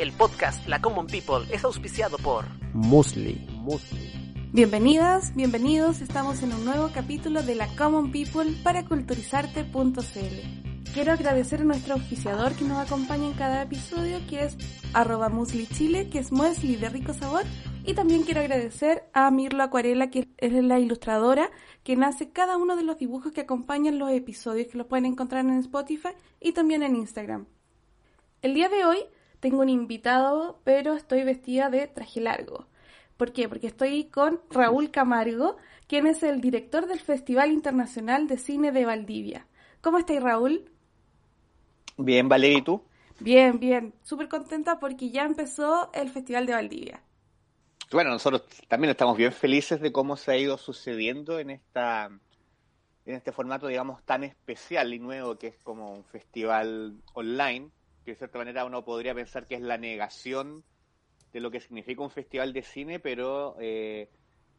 El podcast La Common People es auspiciado por Musli. Bienvenidas, bienvenidos, estamos en un nuevo capítulo de La Common People para culturizarte.cl. Quiero agradecer a nuestro auspiciador que nos acompaña en cada episodio, que es arroba musli chile, que es muesli de rico sabor. Y también quiero agradecer a Mirlo Acuarela, que es la ilustradora que nace cada uno de los dibujos que acompañan los episodios, que los pueden encontrar en Spotify y también en Instagram. El día de hoy tengo un invitado, pero estoy vestida de traje largo. ¿Por qué? Porque estoy con Raúl Camargo, quien es el director del Festival Internacional de Cine de Valdivia. ¿Cómo estáis, Raúl? Bien, Valeria, ¿y tú? Bien, bien. Súper contenta porque ya empezó el Festival de Valdivia. Bueno, nosotros también estamos bien felices de cómo se ha ido sucediendo en esta en este formato, digamos, tan especial y nuevo que es como un festival online de cierta manera uno podría pensar que es la negación de lo que significa un festival de cine, pero eh,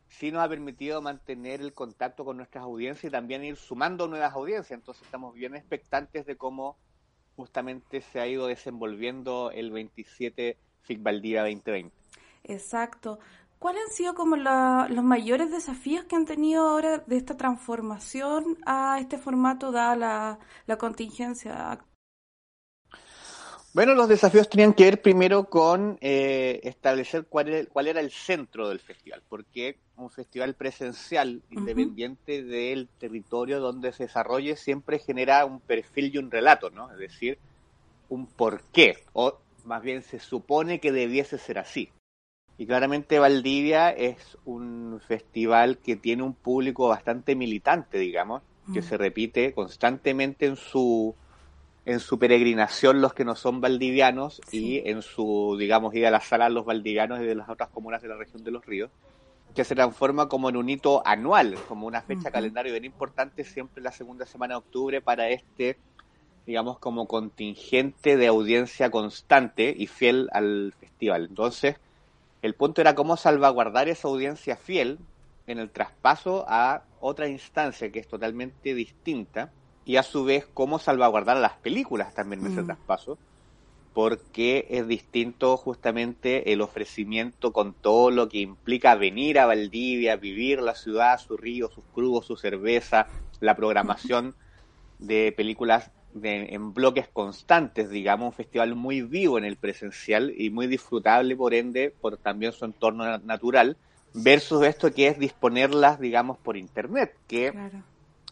sí nos ha permitido mantener el contacto con nuestras audiencias y también ir sumando nuevas audiencias. Entonces estamos bien expectantes de cómo justamente se ha ido desenvolviendo el 27 FIC Valdivia 2020. Exacto. ¿Cuáles han sido como los mayores desafíos que han tenido ahora de esta transformación a este formato dada la, la contingencia bueno, los desafíos tenían que ver primero con eh, establecer cuál, cuál, era el centro del festival, porque un festival presencial, independiente del territorio donde se desarrolle, siempre genera un perfil y un relato, ¿no? Es decir, un porqué, o más bien se supone que debiese ser así. Y claramente Valdivia es un festival que tiene un público bastante militante, digamos, que se repite constantemente en su en su peregrinación los que no son valdivianos y en su, digamos, ida a la sala los valdivianos y de las otras comunas de la región de los ríos, que se transforma como en un hito anual, como una fecha calendario bien importante siempre la segunda semana de octubre para este, digamos, como contingente de audiencia constante y fiel al festival. Entonces, el punto era cómo salvaguardar esa audiencia fiel en el traspaso a otra instancia que es totalmente distinta y a su vez cómo salvaguardar las películas también en ese mm. traspaso, porque es distinto justamente el ofrecimiento con todo lo que implica venir a Valdivia, vivir la ciudad, su río, sus crugos, su cerveza, la programación de películas en bloques constantes, digamos, un festival muy vivo en el presencial y muy disfrutable, por ende, por también su entorno natural, versus esto que es disponerlas, digamos, por internet, que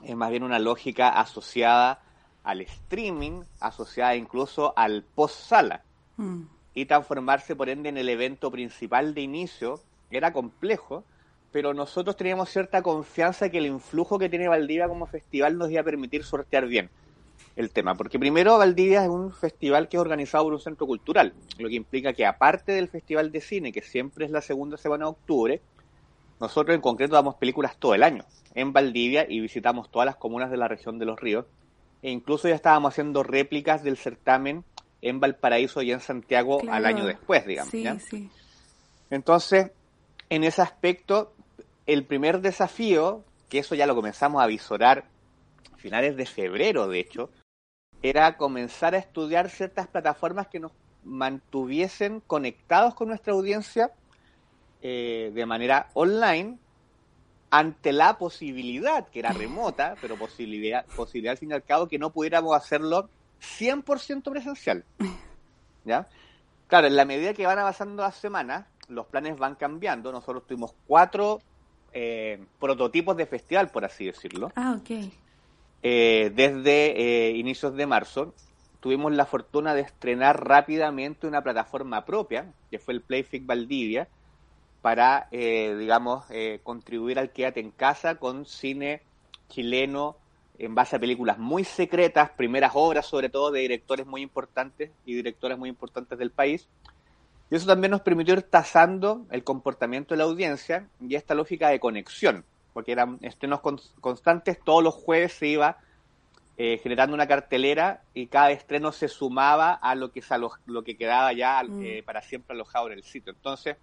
es más bien una lógica asociada al streaming, asociada incluso al post-sala. Mm. Y transformarse, por ende, en el evento principal de inicio era complejo, pero nosotros teníamos cierta confianza que el influjo que tiene Valdivia como festival nos iba a permitir sortear bien el tema. Porque primero, Valdivia es un festival que es organizado por un centro cultural, lo que implica que aparte del festival de cine, que siempre es la segunda semana de octubre, nosotros en concreto damos películas todo el año en Valdivia y visitamos todas las comunas de la región de los ríos. E incluso ya estábamos haciendo réplicas del certamen en Valparaíso y en Santiago al año después, digamos. Entonces, en ese aspecto, el primer desafío, que eso ya lo comenzamos a visorar a finales de febrero, de hecho, era comenzar a estudiar ciertas plataformas que nos mantuviesen conectados con nuestra audiencia eh, de manera online ante la posibilidad, que era remota, pero posibilidad, posibilidad al fin y al cabo, que no pudiéramos hacerlo 100% presencial. ¿Ya? Claro, en la medida que van avanzando las semanas, los planes van cambiando. Nosotros tuvimos cuatro eh, prototipos de festival, por así decirlo. Ah, ok. Eh, desde inicios de marzo, tuvimos la fortuna de estrenar rápidamente una plataforma propia, que fue el Playfic Valdivia, para, eh, digamos, eh, contribuir al Quédate en Casa con cine chileno en base a películas muy secretas, primeras obras sobre todo de directores muy importantes y directoras muy importantes del país. Y eso también nos permitió ir tasando el comportamiento de la audiencia y esta lógica de conexión, porque eran estrenos constantes, todos los jueves se iba eh, generando una cartelera y cada estreno se sumaba a lo que, lo que quedaba ya mm. eh, para siempre alojado en el sitio. Entonces,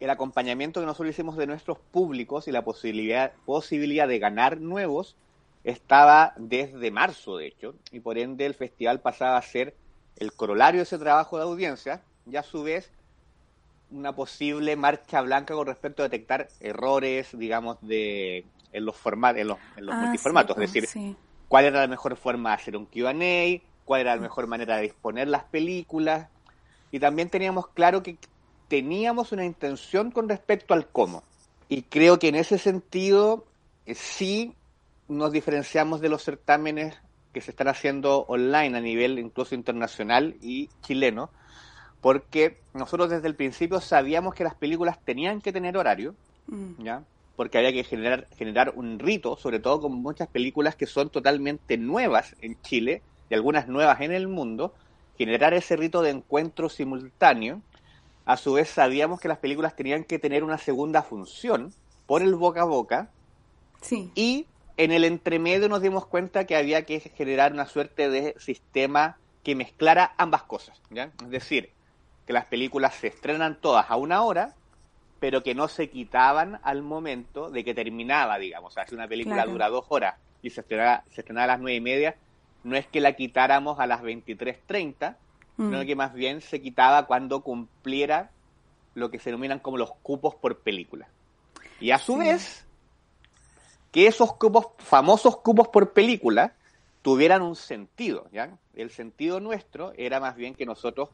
el acompañamiento que nosotros hicimos de nuestros públicos y la posibilidad, posibilidad de ganar nuevos estaba desde marzo, de hecho, y por ende el festival pasaba a ser el corolario de ese trabajo de audiencia y a su vez una posible marcha blanca con respecto a detectar errores, digamos, de en los formatos, en los, ah, multiformatos, es decir, cuál era la mejor forma de hacer un Q&A, cuál era la mejor manera de disponer las películas, y también teníamos claro que teníamos una intención con respecto al cómo. Y creo que en ese sentido eh, sí nos diferenciamos de los certámenes que se están haciendo online a nivel incluso internacional y chileno, porque nosotros desde el principio sabíamos que las películas tenían que tener horario, mm. ¿ya? porque había que generar, generar un rito, sobre todo con muchas películas que son totalmente nuevas en Chile y algunas nuevas en el mundo, generar ese rito de encuentro simultáneo. A su vez sabíamos que las películas tenían que tener una segunda función por el boca a boca. Sí. Y en el entremedio nos dimos cuenta que había que generar una suerte de sistema que mezclara ambas cosas. ¿ya? Es decir, que las películas se estrenan todas a una hora, pero que no se quitaban al momento de que terminaba, digamos. O sea, si una película dura dos horas y se estrenaba, se estrenaba a las nueve y media, no es que la quitáramos a las 23.30, mm. sino que más bien se quitaba cuando cumpliera lo que se denominan como los cupos por película. Y a su vez, que esos cupos, famosos cupos por película, tuvieran un sentido, ¿ya? El sentido nuestro era más bien que nosotros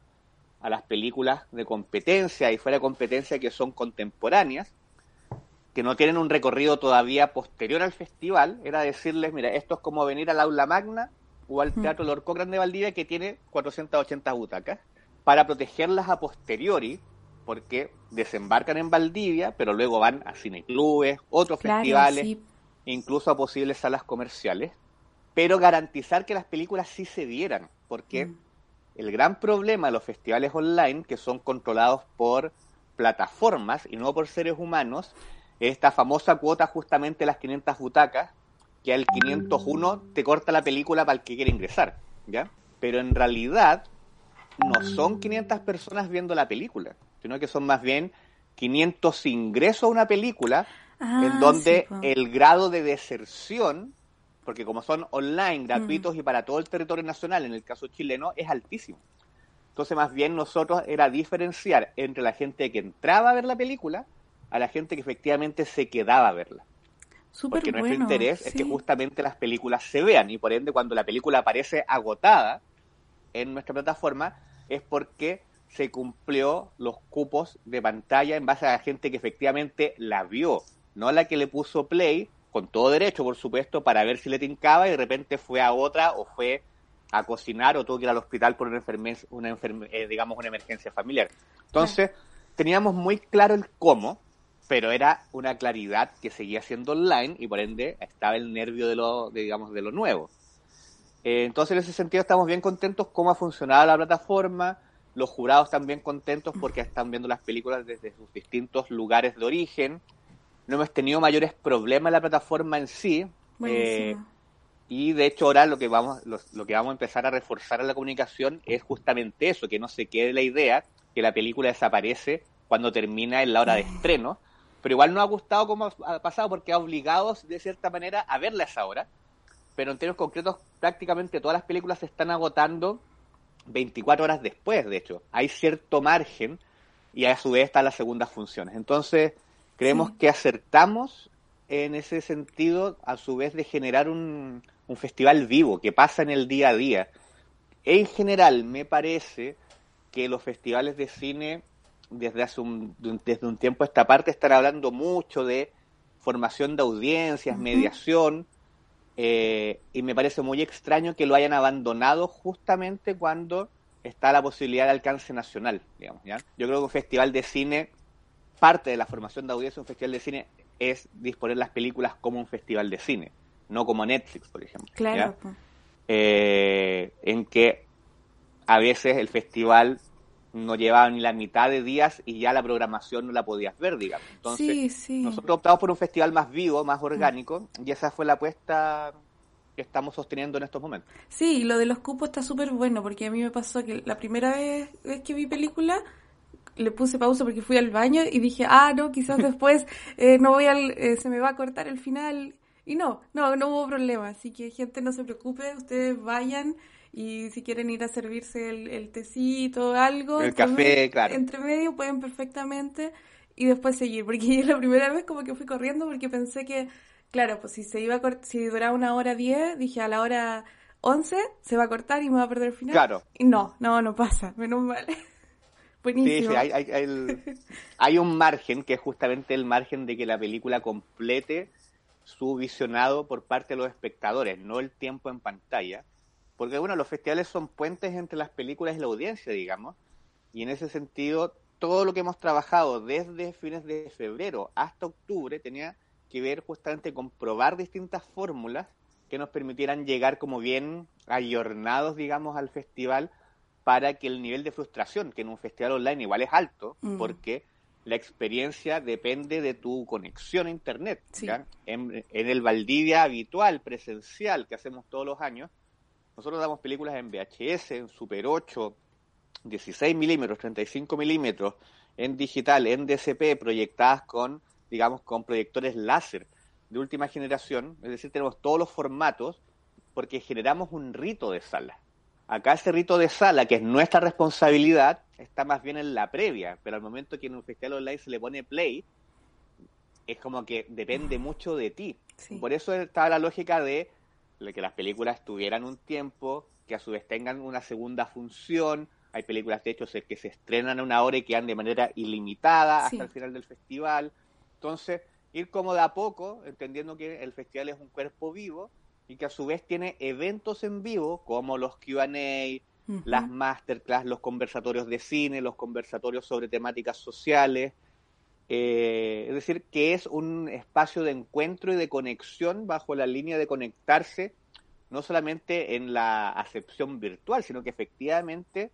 a las películas de competencia y fuera de competencia que son contemporáneas, que no tienen un recorrido todavía posterior al festival, era decirles, mira, esto es como venir al aula magna o al Teatro Lord Cochrane de Valdivia que tiene 480 butacas, para protegerlas a posteriori, porque desembarcan en Valdivia, pero luego van a cineclubes, otros festivales, incluso a posibles salas comerciales, pero garantizar que las películas sí se vieran, porque mm. el gran problema de los festivales online, que son controlados por plataformas y no por seres humanos, es esta famosa cuota justamente las 500 butacas, que al 501 te corta la película para el que quiere ingresar, ¿ya? Pero en realidad no son 500 personas viendo la película, sino que son más bien 500 ingresos a una película en ah, donde el grado de deserción, porque como son online, gratuitos mm. y para todo el territorio nacional, en el caso chileno, es altísimo. Entonces, más bien nosotros era diferenciar entre la gente que entraba a ver la película a la gente que efectivamente se quedaba a verla. Porque nuestro interés es que justamente las películas se vean y por ende cuando la película aparece agotada en nuestra plataforma es porque se cumplió los cupos de pantalla en base a la gente que efectivamente la vio no la que le puso play, con todo derecho, por supuesto, para ver si le tincaba y de repente fue a otra o fue a cocinar o tuvo que ir al hospital por una, enfermedad, una eh, digamos, una emergencia familiar. Entonces, teníamos muy claro el cómo, pero era una claridad que seguía siendo online y por ende estaba el nervio de lo, digamos, de lo nuevo. Eh, entonces, en ese sentido, estamos bien contentos cómo ha funcionado la plataforma. Los jurados están bien contentos porque están viendo las películas desde sus distintos lugares de origen no hemos tenido mayores problemas en la plataforma en sí. Eh, y de hecho ahora lo que vamos lo, que vamos a empezar a reforzar en la comunicación es justamente eso, que no se quede la idea que la película desaparece cuando termina en la hora de estreno, pero igual no ha gustado como ha pasado porque ha obligado de cierta manera a verla a esa hora, pero en términos concretos prácticamente todas las películas se están agotando 24 horas después, de hecho, hay cierto margen y a su vez están las segundas funciones. Entonces, Creemos que acertamos en ese sentido, a su vez, de generar un, festival vivo, que pasa en el día a día. En general, me parece que los festivales de cine, desde, hace un, desde un tiempo a esta parte, están hablando mucho de formación de audiencias, mediación, eh, y me parece muy extraño que lo hayan abandonado justamente cuando está la posibilidad de alcance nacional, digamos, ¿ya? Yo creo que un festival de cine parte de la formación de audiencia de un festival de cine es disponer las películas como un festival de cine, no como Netflix, por ejemplo. Claro. Eh, en que a veces el festival no llevaba ni la mitad de días y ya la programación no la podías ver, digamos. Entonces, Sí, sí. nosotros optamos por un festival más vivo, más orgánico, y esa fue la apuesta que estamos sosteniendo en estos momentos. Sí, lo de los cupos está súper bueno, porque a mí me pasó que la primera vez, vez que vi película, le puse pausa porque fui al baño y dije, ah, no, quizás después eh, no voy al, eh, se me va a cortar el final. Y no, no, no hubo problema. Así que, gente, no se preocupe, ustedes vayan y si quieren ir a servirse el, el tecito, algo, El entre café, claro. entre medio pueden perfectamente y después seguir. Porque la primera vez como que fui corriendo porque pensé que, claro, pues si se iba a si duraba una hora diez, dije a la hora once se va a cortar y me va a perder el final. Claro. Y no, no, no pasa, menos mal. Sí, Buenísimo. sí, hay, hay- hay el- hay un margen que es justamente el margen de que la película complete su visionado por parte de los espectadores, no el tiempo en pantalla. Porque, bueno, los festivales son puentes entre las películas y la audiencia, digamos. Y en ese sentido, todo lo que hemos trabajado desde fines de febrero hasta octubre tenía que ver justamente con probar distintas fórmulas que nos permitieran llegar como bien ayornados, digamos, al festival para que el nivel de frustración, que en un festival online igual es alto, Mm. porque la experiencia depende de tu conexión a Internet. Sí. En, en el Valdivia habitual, presencial, que hacemos todos los años, nosotros damos películas en VHS, en Super 8, 16 milímetros, 35 milímetros, en digital, en DCP, proyectadas con, digamos, con proyectores láser de última generación, es decir, tenemos todos los formatos porque generamos un rito de sala. Acá ese rito de sala, que es nuestra responsabilidad, está más bien en la previa, pero al momento que en un festival online se le pone play, es como que depende mucho de ti. Sí. Por eso estaba la lógica de que las películas tuvieran un tiempo, que a su vez tengan una segunda función. Hay películas, de hecho, que se estrenan a una hora y quedan de manera ilimitada Sí. hasta el final del festival. Entonces, ir como de a poco, entendiendo que el festival es un cuerpo vivo y que a su vez tiene eventos en vivo, como los QA, las masterclass, los conversatorios de cine, los conversatorios sobre temáticas sociales. Eh, es decir, que es un espacio de encuentro y de conexión bajo la línea de conectarse, no solamente en la acepción virtual, sino que efectivamente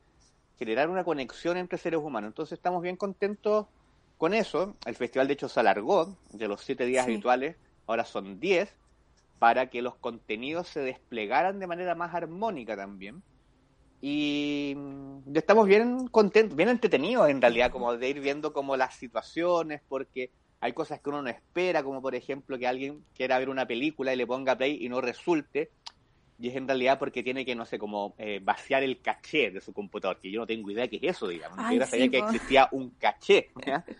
generar una conexión entre seres humanos. Entonces estamos bien contentos con eso. El festival de hecho se alargó de los siete días Sí. habituales, ahora son diez, para que los contenidos se desplegaran de manera más armónica también. Y mm, estamos bien contentos, bien entretenidos en realidad, como de ir viendo como las situaciones, porque hay cosas que uno no espera, como por ejemplo que alguien quiera ver una película y le ponga play y no resulte, y es en realidad porque tiene que, no sé, como eh, vaciar el caché de su computador, que yo no tengo idea qué es eso, digamos, Ay, sabía sí, que po. existía un caché.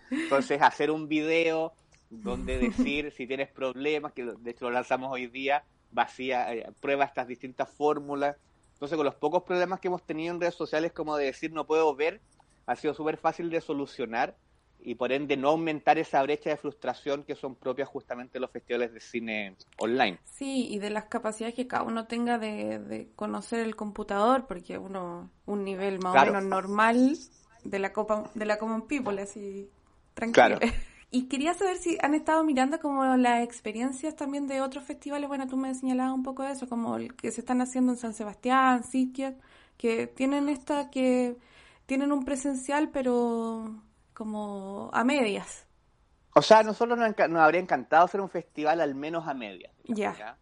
Entonces, hacer un video donde decir si tienes problemas, que de hecho lo lanzamos hoy día, vacía, eh, prueba estas distintas fórmulas. Entonces, con los pocos problemas que hemos tenido en redes sociales, como de decir no puedo ver, ha sido súper fácil de solucionar y por ende no aumentar esa brecha de frustración que son propias justamente de los festivales de cine online. Sí, y de las capacidades que cada uno tenga de, de conocer el computador, porque uno, un nivel más Claro. o menos normal de la copa, de la Common People, así tranquilo. Claro. Y quería saber si han estado mirando como las experiencias también de otros festivales. Bueno, tú me señalabas un poco de eso, como el que se están haciendo en San Sebastián, Sitges, que tienen esta, que tienen un presencial, pero como a medias. O sea, a nosotros nos, nos habría encantado hacer un festival al menos a medias. Ya.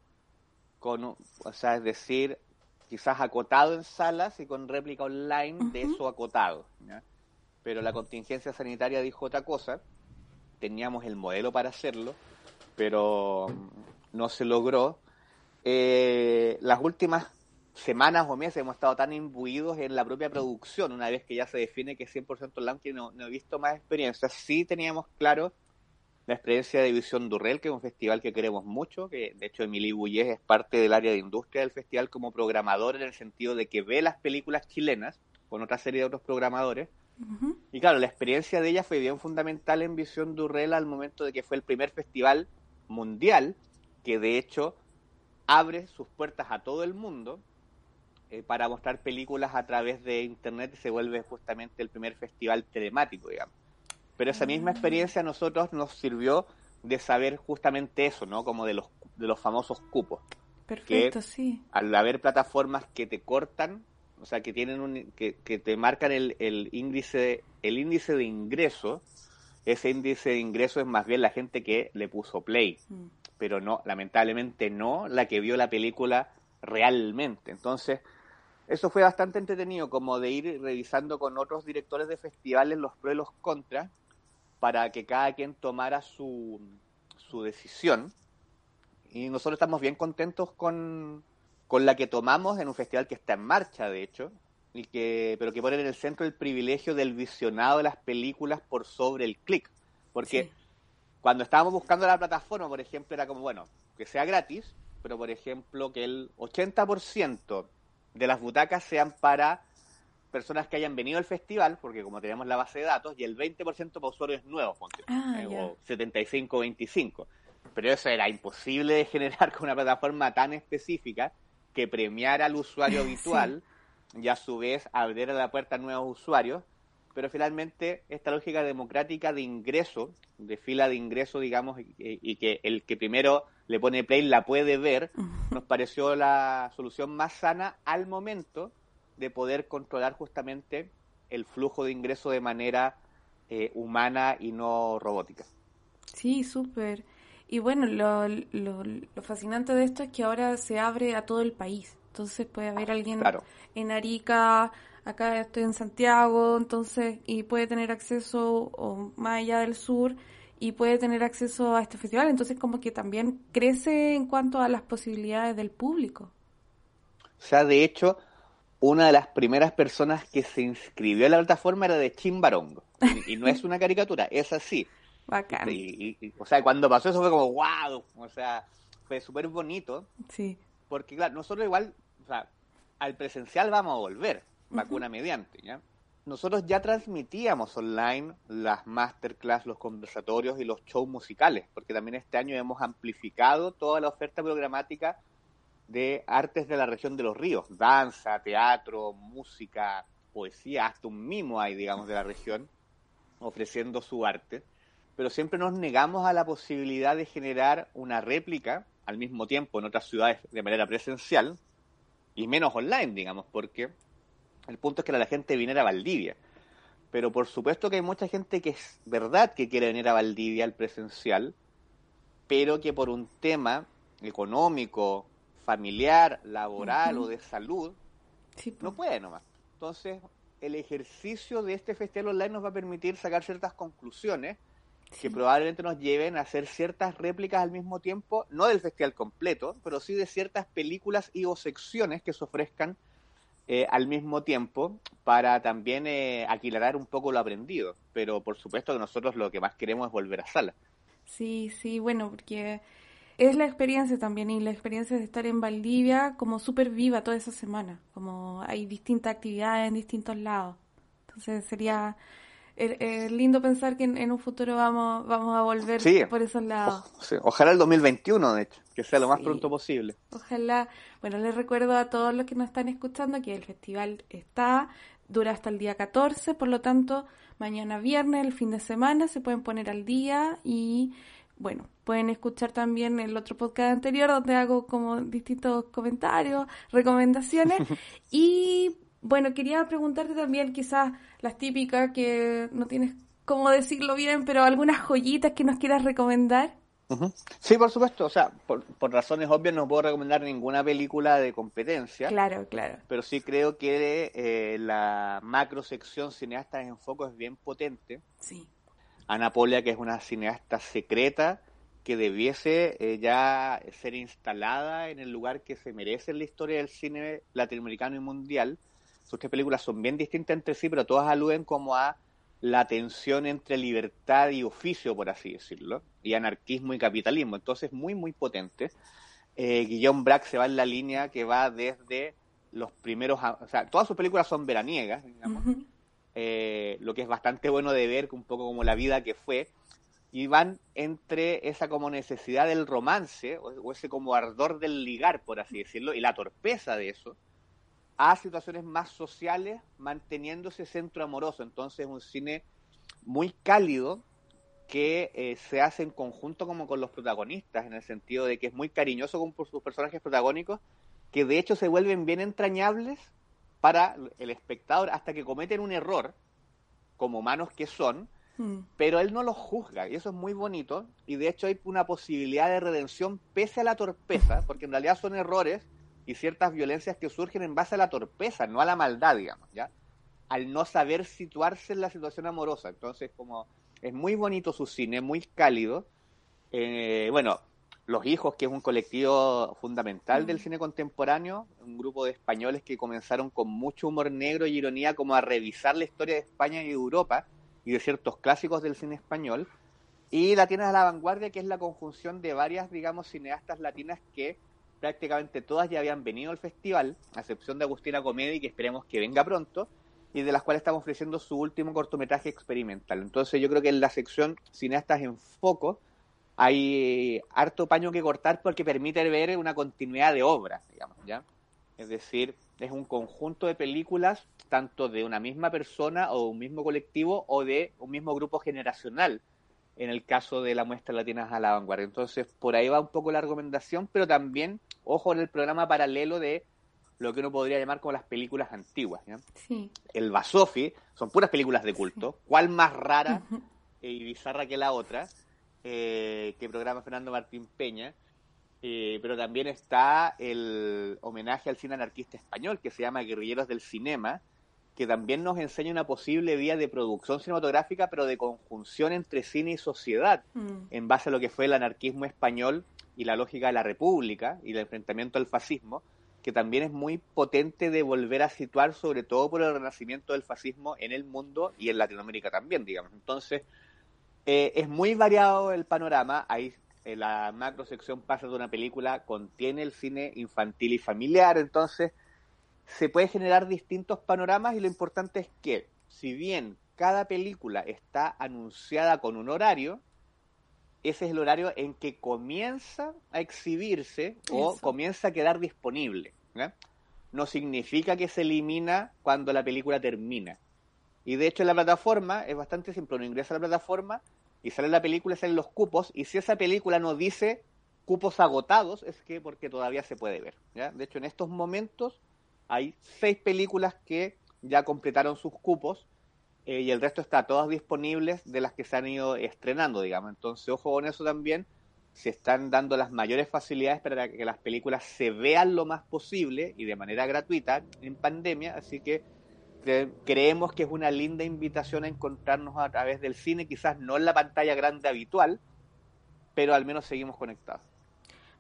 Con, o sea, es decir, quizás acotado en salas y con réplica online de eso acotado. ¿ya? Pero la contingencia sanitaria dijo otra cosa. Teníamos el modelo para hacerlo, pero no se logró. Eh, las últimas semanas o meses hemos estado tan imbuidos en la propia producción, una vez que ya se define que es 100% online, que no, no he visto más experiencias. Sí teníamos claro la experiencia de Visión Durrell, que es un festival que queremos mucho, que de hecho Emily Bullés es parte del área de industria del festival como programador en el sentido de que ve las películas chilenas con otra serie de otros programadores. Y claro, la experiencia de ella fue bien fundamental en Visión Durrell al momento de que fue el primer festival mundial que de hecho abre sus puertas a todo el mundo eh, para mostrar películas a través de internet y se vuelve justamente el primer festival telemático, digamos. Pero esa misma experiencia a nosotros nos sirvió de saber justamente eso, ¿no? Como de los, de los famosos cupos. Perfecto, sí. Al haber plataformas que te cortan o sea, que tienen un, que, que te marcan el, el índice, el índice de ingreso, ese índice de ingreso es más bien la gente que le puso play, mm. pero no, lamentablemente no la que vio la película realmente. Entonces, eso fue bastante entretenido, como de ir revisando con otros directores de festivales los pros y los contras, para que cada quien tomara su, su decisión. Y nosotros estamos bien contentos con, con la que tomamos en un festival que está en marcha, de hecho, y que, pero que pone en el centro el privilegio del visionado de las películas por sobre el clic. Porque cuando estábamos buscando la plataforma, por ejemplo, era como, bueno, que sea gratis, pero por ejemplo, que el 80% de las butacas sean para personas que hayan venido al festival, porque como tenemos la base de datos, y el 20% para usuarios nuevos, ah, eh, o 75-25. Pero eso era imposible de generar con una plataforma tan específica que premiara al usuario habitual y a su vez abriera la puerta a nuevos usuarios. Pero finalmente esta lógica democrática de ingreso, de fila de ingreso, digamos, y, que el que primero le pone play la puede ver, nos pareció la solución más sana al momento de poder controlar justamente el flujo de ingreso de manera eh, humana y no robótica. Sí, súper. Y bueno, lo, lo, fascinante de esto es que ahora se abre a todo el país. Entonces puede haber alguien en Arica, acá estoy en Santiago, entonces, y puede tener acceso o más allá del sur y puede tener acceso a este festival. Entonces como que también crece en cuanto a las posibilidades del público. O sea, de hecho, una de las primeras personas que se inscribió a la plataforma era de Chimbarongo. y no es una caricatura, es así. Bacán. Y, o sea, cuando pasó eso fue como, wow, o sea, fue súper bonito. Sí. Porque, claro, nosotros igual, o sea, al presencial vamos a volver, vacuna mediante, ¿ya? Nosotros ya transmitíamos online las masterclass, los conversatorios y los shows musicales, porque también este año hemos amplificado toda la oferta programática de artes de la región de los ríos, danza, teatro, música, poesía, hasta un mimo hay, digamos, de la región, ofreciendo su arte pero siempre nos negamos a la posibilidad de generar una réplica al mismo tiempo en otras ciudades de manera presencial y menos online, digamos, porque el punto es que la gente viniera a Valdivia. Pero por supuesto que hay mucha gente que es verdad que quiere venir a Valdivia al presencial, pero que por un tema económico, familiar, laboral o de salud, no puede nomás. Entonces, el ejercicio de este festival online nos va a permitir sacar ciertas conclusiones que probablemente nos lleven a hacer ciertas réplicas al mismo tiempo, no del festival completo, pero sí de ciertas películas y o secciones que se ofrezcan eh, al mismo tiempo para también eh, un poco lo aprendido. Pero por supuesto que nosotros lo que más queremos es volver a sala. Sí, sí, bueno, porque es la experiencia también y la experiencia de estar en Valdivia como súper viva toda esa semana, como hay distintas actividades en distintos lados. Entonces sería es, lindo pensar que en, un futuro vamos, vamos a volver por esos lados. ojalá el 2021, de hecho, que sea lo más pronto posible. Ojalá. Bueno, les recuerdo a todos los que nos están escuchando que el festival está, dura hasta el día 14, por lo tanto, mañana viernes, el fin de semana, se pueden poner al día y bueno, pueden escuchar también el otro podcast anterior donde hago como distintos comentarios, recomendaciones y bueno, quería preguntarte también quizás las típicas que no tienes cómo decirlo bien, pero algunas joyitas que nos quieras recomendar. Sí, por supuesto. O sea, por, razones obvias no puedo recomendar ninguna película de competencia. Claro, claro. Pero sí creo que eh, la macro sección cineastas en foco es bien potente. Sí. Ana Polia, que es una cineasta secreta que debiese eh, ya ser instalada en el lugar que se merece en la historia del cine latinoamericano y mundial sus tres películas son bien distintas entre sí, pero todas aluden como a la tensión entre libertad y oficio, por así decirlo, y anarquismo y capitalismo. Entonces, muy, muy potente. Eh, Guillaume Braque se va en la línea que va desde los primeros, o sea, todas sus películas son veraniegas, digamos, eh, lo que es bastante bueno de ver, un poco como la vida que fue, y van entre esa como necesidad del romance, o ese como ardor del ligar, por así decirlo, y la torpeza de eso, a situaciones más sociales, manteniendo ese centro amoroso. Entonces, es un cine muy cálido que eh, se hace en conjunto como con los protagonistas, en el sentido de que es muy cariñoso con sus personajes protagónicos, que de hecho se vuelven bien entrañables para el espectador hasta que cometen un error, como humanos que son, Mm. pero él no los juzga y eso es muy bonito y de hecho hay una posibilidad de redención pese a la torpeza, porque en realidad son errores y ciertas violencias que surgen en base a la torpeza, no a la maldad, digamos, ¿ya? Al no saber situarse en la situación amorosa. Entonces, como es muy bonito su cine, muy cálido. Eh, bueno, Los Hijos, que es un colectivo fundamental del cine contemporáneo, un grupo de españoles que comenzaron con mucho humor negro y ironía como a revisar la historia de España y Europa y de ciertos clásicos del cine español. Y Latinas a la Vanguardia, que es la conjunción de varias, digamos, cineastas latinas que prácticamente todas ya habían venido al festival, a excepción de Agustina Comedi, que esperemos que venga pronto, y de las cuales estamos ofreciendo su último cortometraje experimental. Entonces yo creo que en la sección cineastas en foco hay harto paño que cortar porque permite ver una continuidad de obras, digamos, ¿ya? Es decir, es un conjunto de películas tanto de una misma persona o un mismo colectivo o de un mismo grupo generacional en el caso de la muestra Latinas a la Vanguardia. Entonces, por ahí va un poco la recomendación, pero también, ojo, en el programa paralelo de lo que uno podría llamar como las películas antiguas. Sí. El Basofi son puras películas de culto. ¿Cuál más rara y bizarra que la otra? Eh, que programa Fernando Martín Peña. Eh, pero también está el homenaje al cine anarquista español que se llama Guerrilleros del Cinema, que también nos enseña una posible vía de producción cinematográfica, pero de conjunción entre cine y sociedad, Mm. en base a lo que fue el anarquismo español y la lógica de la república y el enfrentamiento al fascismo, que también es muy potente de volver a situar, sobre todo por el renacimiento del fascismo en el mundo y en Latinoamérica también, digamos. Entonces, eh, es muy variado el panorama. Ahí eh, la macro sección pasa de una película, contiene el cine infantil y familiar, entonces se puede generar distintos panoramas y lo importante es que, si bien cada película está anunciada con un horario, ese es el horario en que comienza a exhibirse o Eso. comienza a quedar disponible. No significa que se elimina cuando la película termina. Y de hecho en la plataforma es bastante simple, uno ingresa a la plataforma y sale la película, salen los cupos, y si esa película no dice cupos agotados, es que porque todavía se puede ver. ¿ya? De hecho en estos momentos hay seis películas que ya completaron sus cupos eh, y el resto está todas disponibles de las que se han ido estrenando, digamos. Entonces, ojo con eso también, se están dando las mayores facilidades para que las películas se vean lo más posible y de manera gratuita en pandemia, así que cre- creemos que es una linda invitación a encontrarnos a través del cine, quizás no en la pantalla grande habitual, pero al menos seguimos conectados.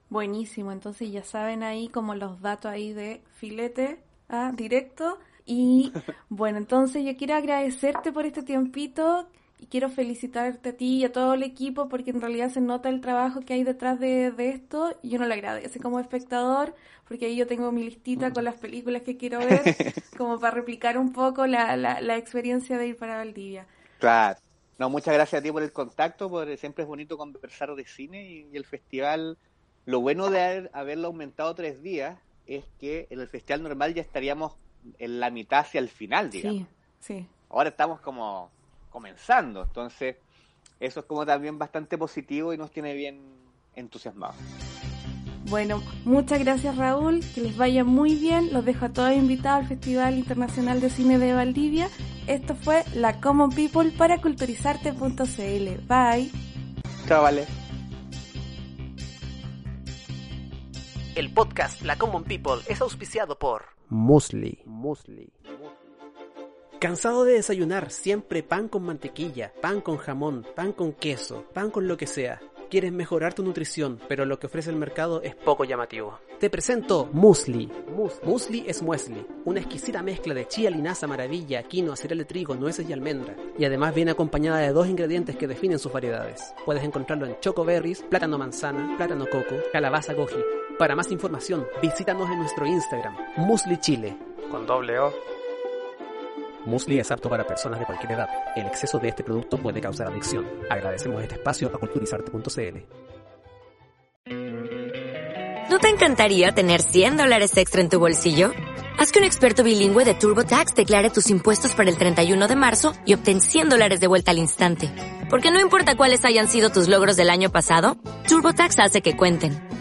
Buenísimo, entonces ya saben ahí como los datos ahí de filete ah, directo. Y bueno, entonces yo quiero agradecerte por este tiempito y quiero felicitarte a ti y a todo el equipo porque en realidad se nota el trabajo que hay detrás de, de esto y uno lo agradece como espectador porque ahí yo tengo mi listita con las películas que quiero ver como para replicar un poco la, la, la experiencia de ir para Valdivia. Claro. No, muchas gracias a ti por el contacto, porque siempre es bonito conversar de cine y, y el festival, lo bueno de haber, haberlo aumentado tres días es que en el festival normal ya estaríamos en la mitad hacia el final, digamos. Sí, sí. Ahora estamos como comenzando, entonces eso es como también bastante positivo y nos tiene bien entusiasmados. Bueno, muchas gracias Raúl, que les vaya muy bien. Los dejo a todos invitados al Festival Internacional de Cine de Valdivia. Esto fue La Common People para culturizarte.cl. Bye. Chao, vale. El podcast La Common People es auspiciado por Musli. Musli. ¿Cansado de desayunar siempre pan con mantequilla, pan con jamón, pan con queso, pan con lo que sea? Quieres mejorar tu nutrición, pero lo que ofrece el mercado es poco llamativo. Te presento Musli. Musli es muesli, una exquisita mezcla de chía, linaza, maravilla, quinoa, cereal de trigo, nueces y almendra. Y además viene acompañada de dos ingredientes que definen sus variedades. Puedes encontrarlo en choco berries, plátano manzana, plátano coco, calabaza goji. Para más información, visítanos en nuestro Instagram, Musli Chile. Con doble O. Musli es apto para personas de cualquier edad. El exceso de este producto puede causar adicción. Agradecemos este espacio a culturizarte.cl. ¿No te encantaría tener 100 dólares extra en tu bolsillo? Haz que un experto bilingüe de TurboTax declare tus impuestos para el 31 de marzo y obtén 100 dólares de vuelta al instante. Porque no importa cuáles hayan sido tus logros del año pasado, TurboTax hace que cuenten.